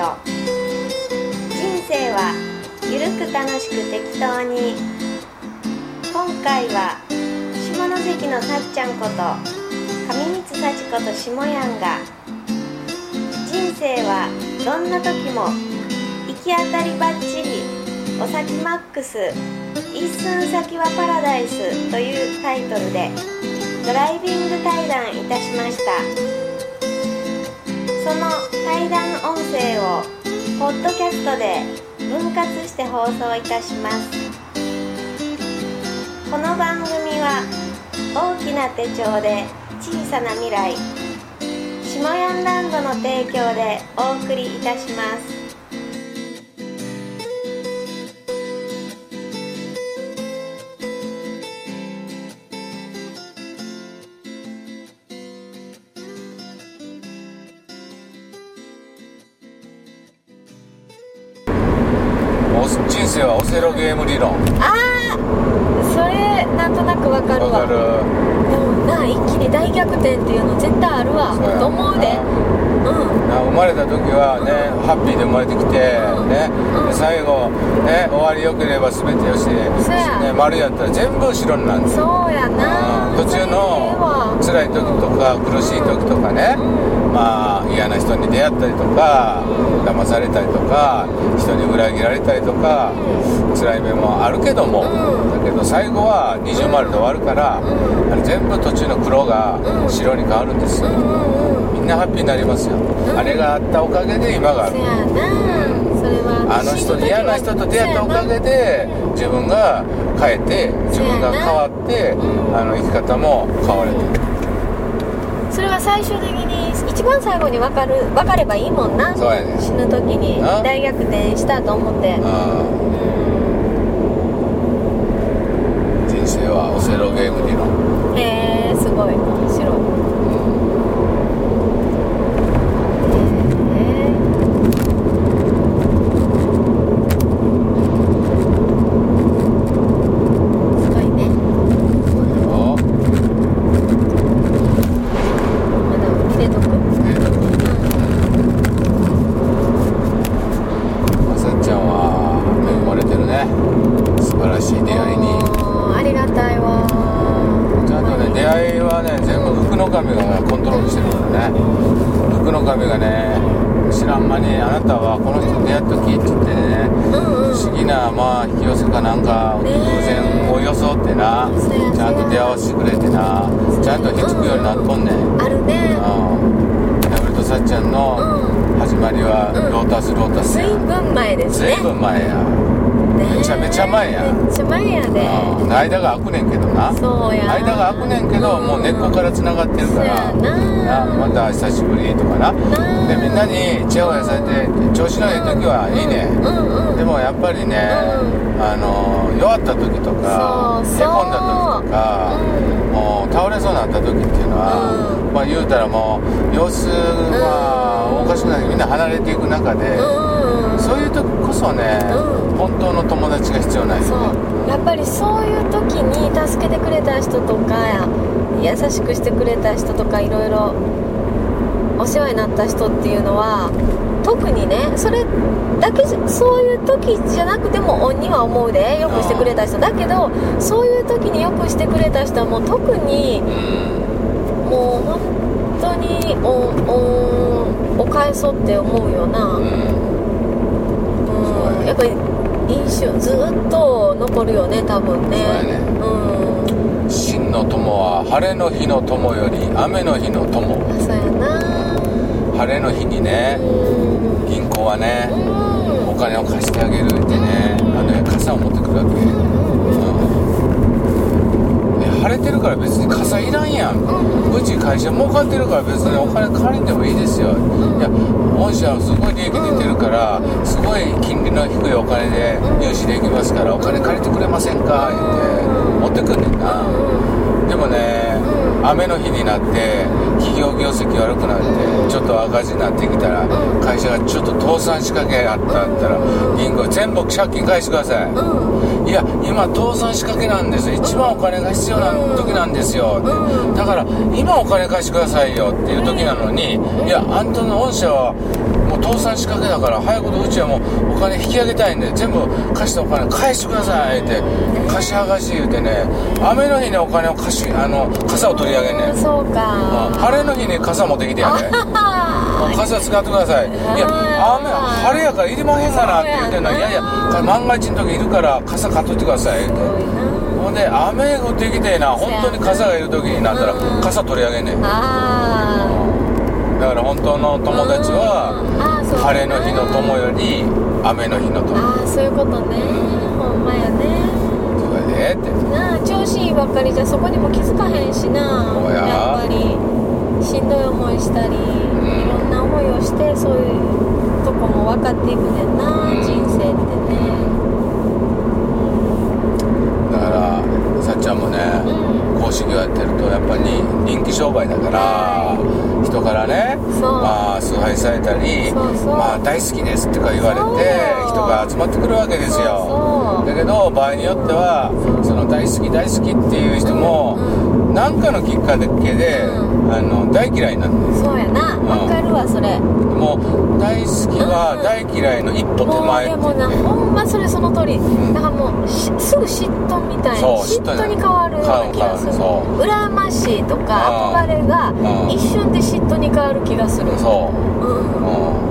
人生はゆるく楽しく適当に。今回は下関のさっちゃんこと上光幸子と下やんが人生はどんな時も行き当たりばっちりお先マックス一寸先はパラダイスというタイトルでドライビング対談いたしました。その対談音声をポッドキャストで分割して放送いたします。この番組は大きな手帳で小さな未来下ヤンランドの提供でお送りいたします。人生はオセロゲーム理論。ああそれなんとなくわかるわ。わかる。でもな一気に大逆転っていうの絶対あるわ。と思うで生まれた時はねハッピーで生まれてきてうんね最後ね終わりよければ全てよしね丸やったら全部後ろになる。そうやな。うん。途中の辛い時とか苦しい時とかねまあ嫌な人に出会ったりとか騙されたりとか人に裏切られたりとか辛い面もあるけどもうん。だけど最後は二重丸で終わるからあれ全部途中の黒が白に変わるんですよなハッピーになりますよ。あれがあったおかげで今がある。そやな。それは。あの人に嫌な人と出会ったおかげで自分が変えて自分が変わってあの生き方も変われて。るそれは最終的に一番最後に分かる分かればいいもんな。ね。死ぬ時にな。大逆転したと思って。あー人生はオセロゲーム理論へえすごい面白いへえすごいねそうよまだ入れとくまさっちゃんは恵まれてるね素晴らしい出会いにおーありがたいわちゃんとね出会いはね全部福の神がコントロールしてるからね福の神がね知らん間にあなたはこの人と出会った時って言ってねうんうん。不思議なまあ引き寄せかなんか偶ね然を装ってなそうやちゃんと出会わせてくれてなちゃんとひっつくようになっとんねん。あるね。うん。俺とさっちゃんのうん。始まりはうん。ロータスロータスずいや。ぶん前ですね。ずいぶん前や。ねめちゃめちゃ前や。めっちゃ前やで。うん。間が空くねんけどな。そうや。間が空くねんけどもう根っこからつながってるから。な。なまた久しぶりとかな。なでみんなにチヤホヤされて調子のいい時はいいね。うんうんでもやっぱりね、うあの弱った時とかそうそう。寝込んだ時とか、うんもう倒れそうになった時っていうん。まあ言うたらもう様子がおかしくなってみんな離れていく中で、うん。そういう時こそね、うん。本当の友達が必要なんそよね。う。やっぱりそういう時に助けてくれた人とか優しくしてくれた人とかいろいろお世話になった人っていうのは特にねそれだけそういう時じゃなくても恩には思うでよくしてくれた人。だけどそういう時によくしてくれた人はもう特にうんもう本当に恩恩を返そうって思うよな、うん。そうんやっぱり印象ずっと残るよね多分ね。そうやね。うん。真の友は晴れの日の友より雨の日の友。あそうやな。晴れの日にねうん。銀行はねうん。お金を貸してあげるってねあの傘を持ってくるわけ、れてるから別に傘いらんやん。うち会社儲かってるから別にお金借りんでもいいですよ。いや御社はすごい利益出てるからすごい金利の低いお金で融資できますからお金借りてくれませんか？言って持ってくんねんな。でもね雨の日になって企業業績悪くなってちょっと赤字になってきたらうん。会社がちょっと倒産仕掛けあったったら銀行全部借金返してください。うん。いや今倒産仕掛けなんです一番お金が必要な時なんですよ。うん。だから今お金貸してくださいよっていう時なのにいやあんたの御社はもう倒産仕掛けだから早くとうちはもうお金引き上げたいんで全部貸したお金返してくださいって貸し剥がし言うてね雨の日にお金を貸しあの傘を取り上げんね。んそうか。晴れの日に傘持ってきてやで あ傘使ってください。い。や雨晴れやからいりまへんかなって言うてんのいやいや万が一の時いるから傘買っといてくださいほんで雨降ってきてな本当に傘がいる時になったらうん。傘取り上げんねん。だあから本当のあ友達は晴れの日の友より雨の日の友。ああそういうことね。ほんまやね調子いいばっかりじゃそこにも気づかへんしな。や。やっぱりしんどい思いしたり、ん。いろんな思いをしてそういうとこも分かっていくねんな、うん。人生ってね。だからさっちゃんもねうん。公式をやってるとやっぱり人気商売だから人からねまあ崇拝されたりまあ大好きですとか言われて人が集まってくるわけですよ。だけど場合によってはその大好き大好きっていう人も何かのきっかけでうあの大嫌いになるそうやな。分かるわそれ。もう大好きは大嫌いの一歩手もう前でもなほんまそれその通り、ん。だからもうしすぐ嫉妬みたいにそう嫉妬に変わるような気がする。羨ましいとかうん。憧れがうん。一瞬で嫉妬に変わる気がする。そう。うん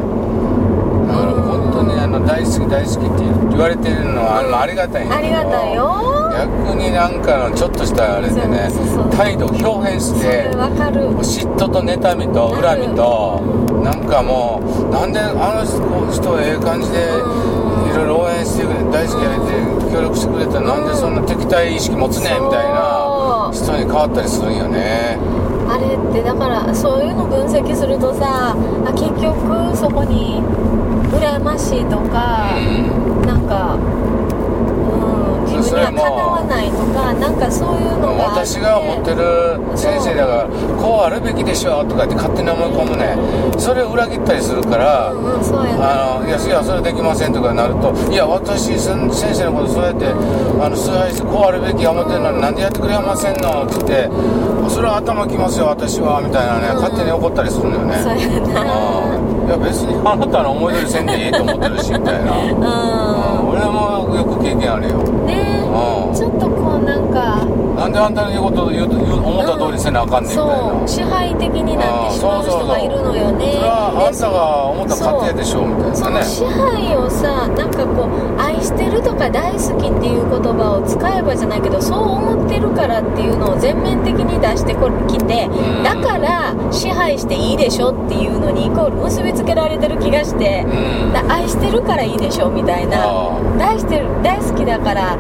大好き大好きって言われてるのはありがたいんやありがたいよ。逆になんかのちょっとしたあれでね態度を表現してわかる。嫉妬と妬みと恨みとなんかもうなんであの人ええ感じでいろいろ応援してくれ大好きやれて協力してくれたらなんでそんな敵対意識持つねんみたいな人に変わったりするんよね。あれってだからそういうの分析するとさあ結局そこに羨ましいとか、なんか、うん、自分にはかなわないとかなんかそういうのがあって。私が思ってる先生だからこうあるべきでしょとかって勝手に思い込むね。それを裏切ったりするからうんうんそうやなあのいやいやそれできませんとかなるといや私先先生のことそうやってあの崇拝してこうあるべき思ってるのになんでやってくれませんのって言ってそれは頭きますよ私はみたいなね勝手に怒ったりするのよね。そうやな。うんいや別にあなたの思い通りせんでいいと思ってるしみたいな。うん。う俺もよく経験あるよ。んね。うん。ちょっとこうなんか。なんであんたの言うこと言う言う思った通りせなあかんねんみたいな、そう。支配的になってしまう人がいるのよね。そあんたが思った勝手でしょみたいなね。その支配をさなんかこう愛してるとか大好きっていう言葉を使えばじゃないけどそう思ってるからっていうのを全面的に出してこきてうん。だから支配していいでしょっていうのにイコール結びつけられてる気がして愛してるからいいでしょみたいなあ大してる大好きだから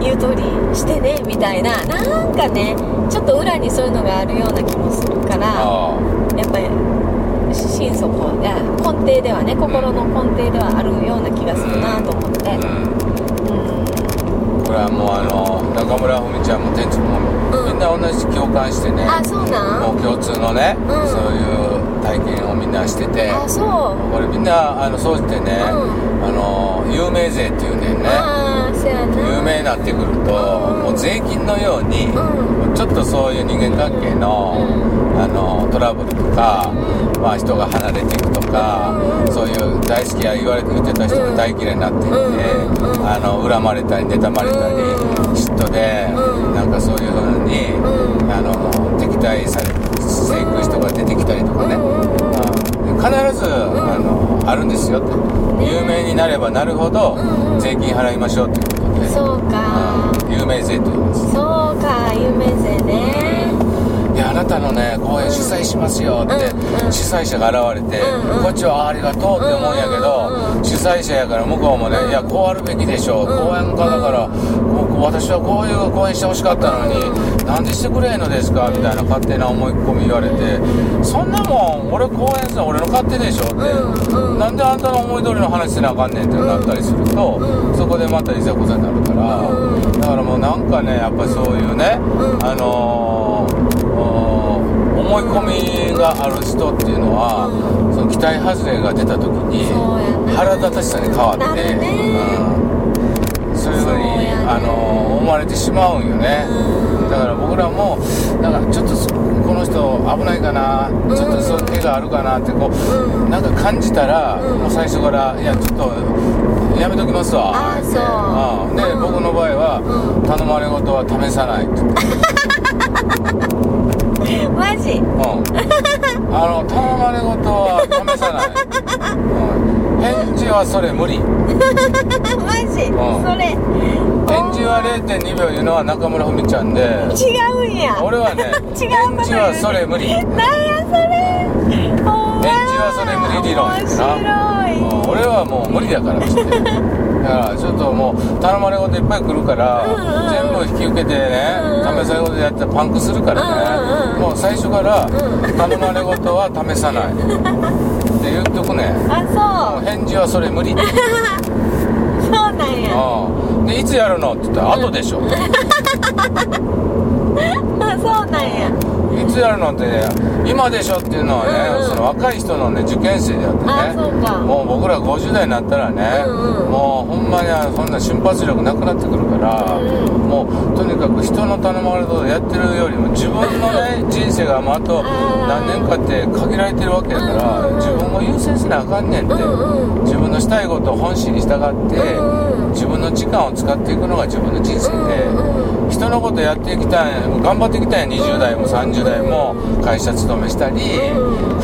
言う通りしてねみたいななんかねちょっと裏にそういうのがあるような気もするからあ。やっぱり心底いや根底ではね心の根底ではあるような気がするなと思って。あうん。うん。これはもうあの中村文ちゃんも天竺も、うん。みんな同じ共感してね。あそうなん？もう共通のね、うん。そういう体験をみんなしてて。あそう。これみんなあのそうしてね、うん。あの有名税っていうねんね有名になってくると、うん。もう税金のように、うん。ちょっとそういう人間関係の,、うあのトラブルとか、うん。まあ、人が離れていくとか、うん。そういう大好きや言われて言ってた人が大嫌いになっていって、あの恨まれたり妬まれたり、うん。嫉妬で、うん。なんかそういうふうに、うん。あの敵対されしていく人が出てきたりとかね、必ず、あのあるんですよって、有名になればなるほど、税金払いましょうということで、そうか。うん有名税と言います。そうか有名税ねなたのね公演主催しますよって、主催者が現れて、こっちはありがとうって思うんやけど、主催者やから向こうもね、うん。いやこうあるべきでしょう、うん。公演家だから、こう私はこういう公演してほしかったのに、なんでしてくれへんのですか？みたいな勝手な思い込み言われて、そんなもん俺公演するの俺の勝手でしょって、うなんであんたの思い通りの話せなあかんねんってなったりすると、うんそこでまたいざこざになるから、うん。だからもうなんかねやっぱりそういうね、うん。あのーがある人っていうのは、うその期待外れが出た時に腹立たしさに変わってうん、そういうふうにあの思われてしまうんよね、うん。だから僕らもなんかちょっとそこの人危ないかな、ちょっとそういう怪我あるかなってこう、うん。なんか感じたら、うん。もう最初から「いやちょっとやめときますわ」あそう。うん。で、うん。僕の場合は、うん。頼まれ事は試さない」って マジ？うん、あの頼まれ事は試さない、うん、返事はそれ無理。マジ、うん。それ。返事は0.2秒いうのは中村文ちゃんで。違うんや。俺はね 違う返事はそれ無理。なんやそれ。返返事はそれ無理理論や面な白い。うん。俺はもう無理だからって だからちょっともう頼まれ事いっぱい来るから、全部引き受けてね、試され事やったらパンクするからね、もう最初から、うん。頼まれ事は試さない。って言っとくね。あ返事はそれ無理。そうそうなんやうんでいつやるの？って言ったら後でしょ あそうなんやいつやるの？って。ね今でしょ？っていうのはね、うんうん。その若い人のね受験生であってね。もう僕ら50代になったらね、うんうん。もうほんまにあのそんな瞬発力なくなってくるから、うんうん。もうとにかく人の頼まれることやってるよりも自分のね人生がもうあと何年かって限られてるわけやから、うんうんうん。自分を優先しなあかんねんって、うんうん。自分のしたいことを本心に従って、うんうん自分の時間を使っていくのが自分の人生で、人のことやっていきたい頑張っていきたい20代も30代も会社勤めしたり、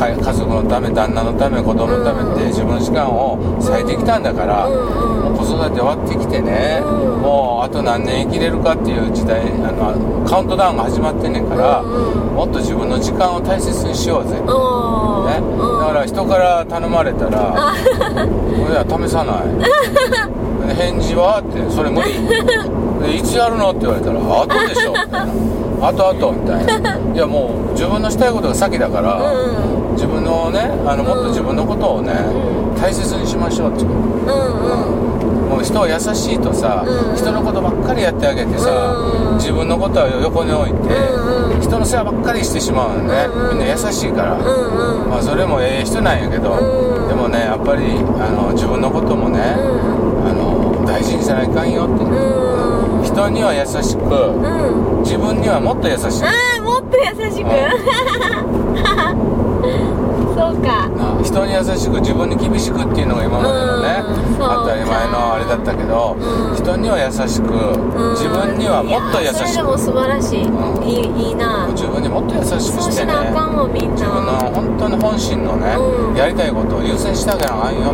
家族のため旦那のため子供のためって自分の時間を割いてきたんだから、もう子育て終わってきてね、うん。もうあと何年生きれるかっていう時代あのカウントダウンが始まってんねんから、もっと自分の時間を大切にしようぜ、ね、だから人から頼まれたら「いや試さない」で返事は?」って「それ無理」で「いつやるの?」って言われたら「後でしょ」みたいな「後後」みたいな「いやもう自分のしたいことが先だから、うん自分のねあのもっと自分のことをね、う大切にしましょうっていううんうん。もう人は優しいとさ、うん。人のことばっかりやってあげてさ、うん自分のことは横に置いて、うんうん。人の世話ばっかりしてしまうのね、みんな優しいから、まあ、それもええ人なんやけど、うん。でもねやっぱりあの自分のこともね、大事にせないかんよって、人には優しくうん。自分にはもっと優しい、ああもっと優しく。そうか。な人に優しく自分に厳しくっていうのが今までのね、当たり前のあれだったけど、うん。人には優しく、うん。自分にはもっと優いやそれしくでも素晴らしい、うん。いいいいな。自分にもっと優しくしね。してなあかんわみんな。自分の本当の本心のね、うん。やりたいことを優先してあげなあかんよって、う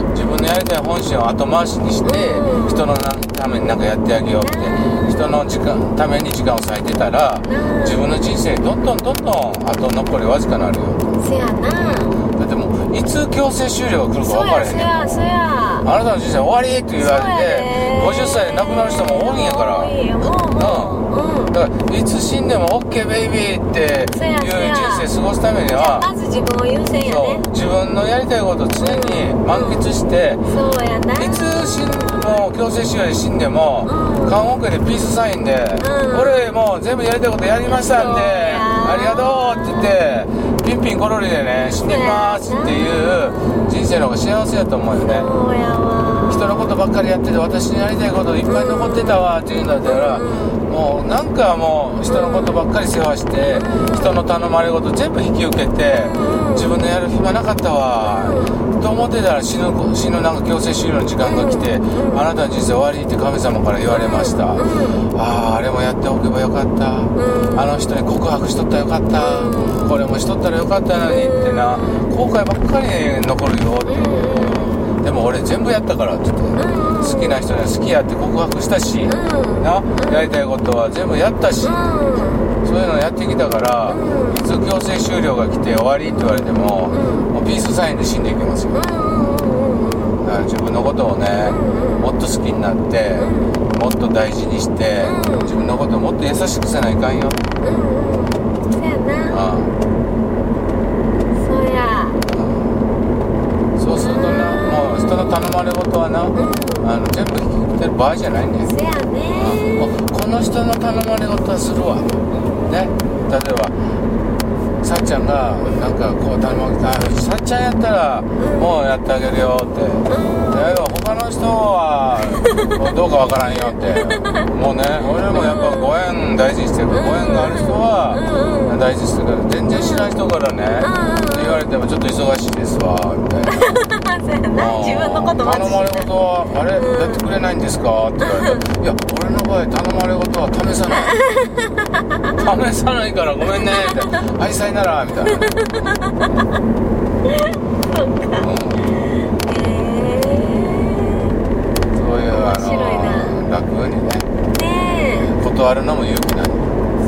ん自分のやりたい本心を後回しにして、うん。人のために何かやってあげようって、うん人の時間ために時間を割いてたら、うん。自分の人生どんどんどんどんあと残りわずかなるよ。せやないつ強制終了が来るか分からへんねん。やそやそや。あなたの人生終わりって言われてね50歳で。亡くなる人も多いんやから。うん。だからいつ死んでも OK ベイビーっていう人生過ごすためにはまず自分を優先やね。自分のやりたいことを常に満喫して、そうやな。いつ死んもう強制終了で死んでも、うん棺桶でピースサインで、うん。俺もう全部やりたいことやりましたんでありがとうって言ってピンピンコロリでね死んできますっていう人生の方が幸せやと思うよね人のことばっかりやってて私のやりたいこといっぱい残ってたわっていうんだら、もうなんかもう人のことばっかり世話して、人の頼まれ事全部引き受けて、自分のやる暇なかったわ、と思ってたら死ぬ死ぬなんか強制終了の時間が来て、あなたの人生終わりって神様から言われました、あああれもやっておけばよかった、あの人に告白しとったらよかった、これもしとったらよかったのにってな。後悔ばっかり残るよって、でも俺全部やったからって言って、好きな人には好きやって告白したし、なやりたいことは全部やったし、そういうのやってきたから、いつ強制終了が来て終わりって言われても、もうピースサインで死んでいきますよ。だから自分のことをね、もっと好きになって、もっと大事にして、自分のことをもっと優しくせないかんよ、そうやなうんそうやそうするとなもう人の頼まれ事はな、あの全部引き受けてる場合じゃないねんせやね。もうこの人の頼まれ事はするわ、ね。例えばさっっちゃんがなんかこう頼むあさっちゃんやったらもうやってあげるよって、だけど他の人はどうかわからんよって。もうね俺もやっぱご縁大事にしてる。からご縁がある人は大事にしてる。から全然知らん人からね言われてもちょっと忙しいですわみたいな。自分のこと頼まれ事はあれやってくれないんですか？って言われて。いや俺の場合頼まれ事は試さない。試さないからごめんね。みたいな愛妻ならみたいな、そうか。へそういうあの楽にね。えね断るのも勇気なんそ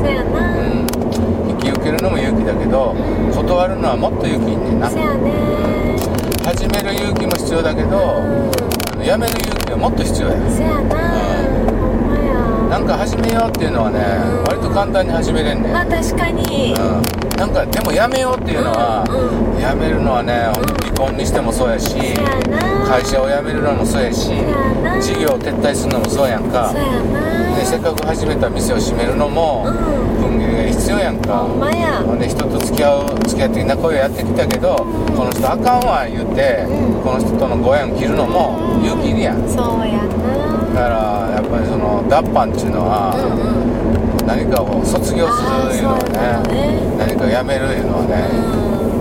うやな。うん。引き受けるのも勇気だけど断るのはもっと勇気いんねんな。そうやね。始める勇気も必要だけど、うん。あのやめる勇気はもっと必要や。そうやななんか始めようっていうのはね、うん。割と簡単に始めれんねん、まあ確かに。うん、なんかでもやめようっていうのは、うんやめるのはね離婚にしてもそうやし、会社を辞めるのもそうやし事業を撤退するのもそうやんか。でせっかく始めた店を閉めるのもうん。踏ん切りが必要やんか。ほんで人と付き合う付き合って仲良いやってきたけどこの人あかんわ言ってうん。この人とのご縁を切るのも勇気いるやん。そうやだからやっぱりその脱藩っていうのはなうんうん。何かを卒業するいうのはねね。何かやめるいうのはね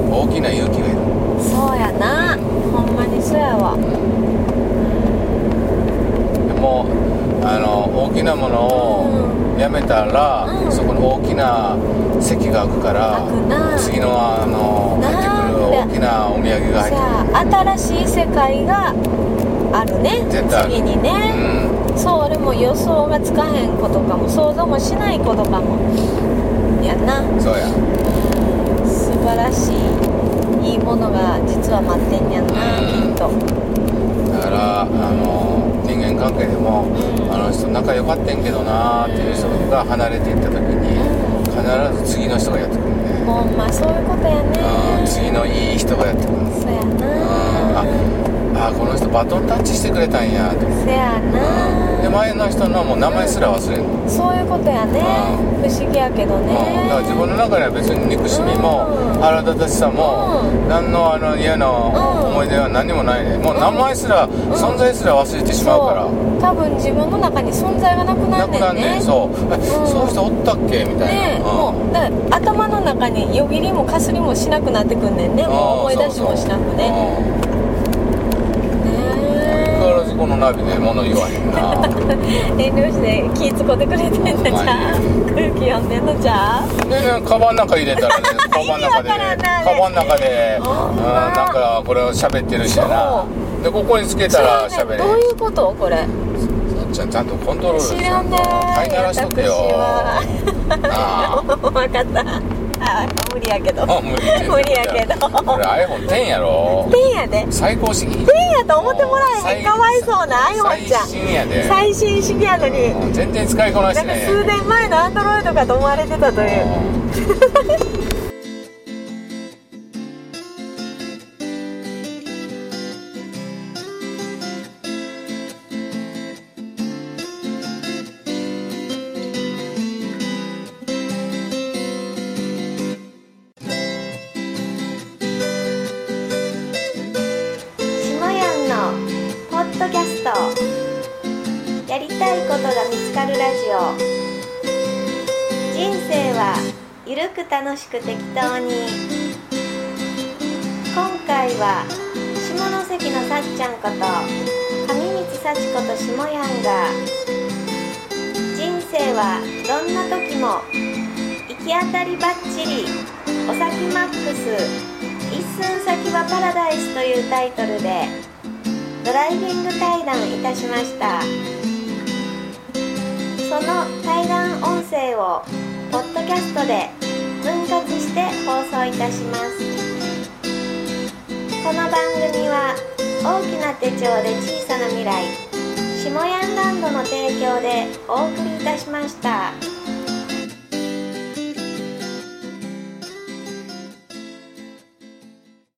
大きな勇気がいる。そうやな。ほんまにそうやわ。でもあの大きなものをやめたら、うん。そこに大きな席が開くから次のあのな入ってくる大きなお土産が入ってくる。新しい世界があるね。次にね、そう俺も予想がつかへんことかも想像もしないことかも。やな。うんそうや。素晴らしいいいものが実は待ってんやんな、うん。きっと。だからあの人間関係でも、うん。あの人仲良かったんけどなーっていう人が離れていった時に、必ず次の人がやってくるね、ほんまそういうことやね。うん。次のいい人がやってくるそうやうん。なあバトンタッチしてくれたんや。とせやな。で前の人のもう名前すら忘れうん、そういうことやね。不思議やけどね。だから自分の中では別に憎しみもうん。腹立たしさもうん。何のあの嫌なうん。思い出は何にもないねもう名前すら存在すら忘れてしまうから。そう。多分自分の中に存在がなくななんくなんねんねねん。そう。えそういう人おったっけ？みたいねなもうだ頭の中によぎりもかすりもしなくなってくんねんね。もう思い出しもしなくねこのナビで物言わへんな。遠慮して気使ってくれてんのじゃあ？空気読んでんのじゃねカバンの中入れたらね カバンの中でカバンの中でうんま。なんかこれを喋ってるしやなでここにつけたら喋れどういうこと？これ。ちゃんちゃんとコントロール知らんね飼いならしとけよ。分 かったあ無理やけど。あ無理。無理やけど。これ iPhone10 やろ。ペンやで。最高式ペンやと思ってもらえへん。かわいそうな iPhone ちゃん。最新やで。最新式やのに。うん全然使いこなしなん。かてね数年前のアンドロイドかと思われてたというゆるく楽しく適当に。今回は下関のさっちゃんこと上光幸子と下やんが人生はどんな時も行き当たりばっちりお先マックス一寸先はパラダイスというタイトルでドライビング対談いたしました。その対談音声をポッドキャストで分割して放送いたしますこの番組は大きな手帳で小さな未来下ヤンランドの提供でお送りいたしました。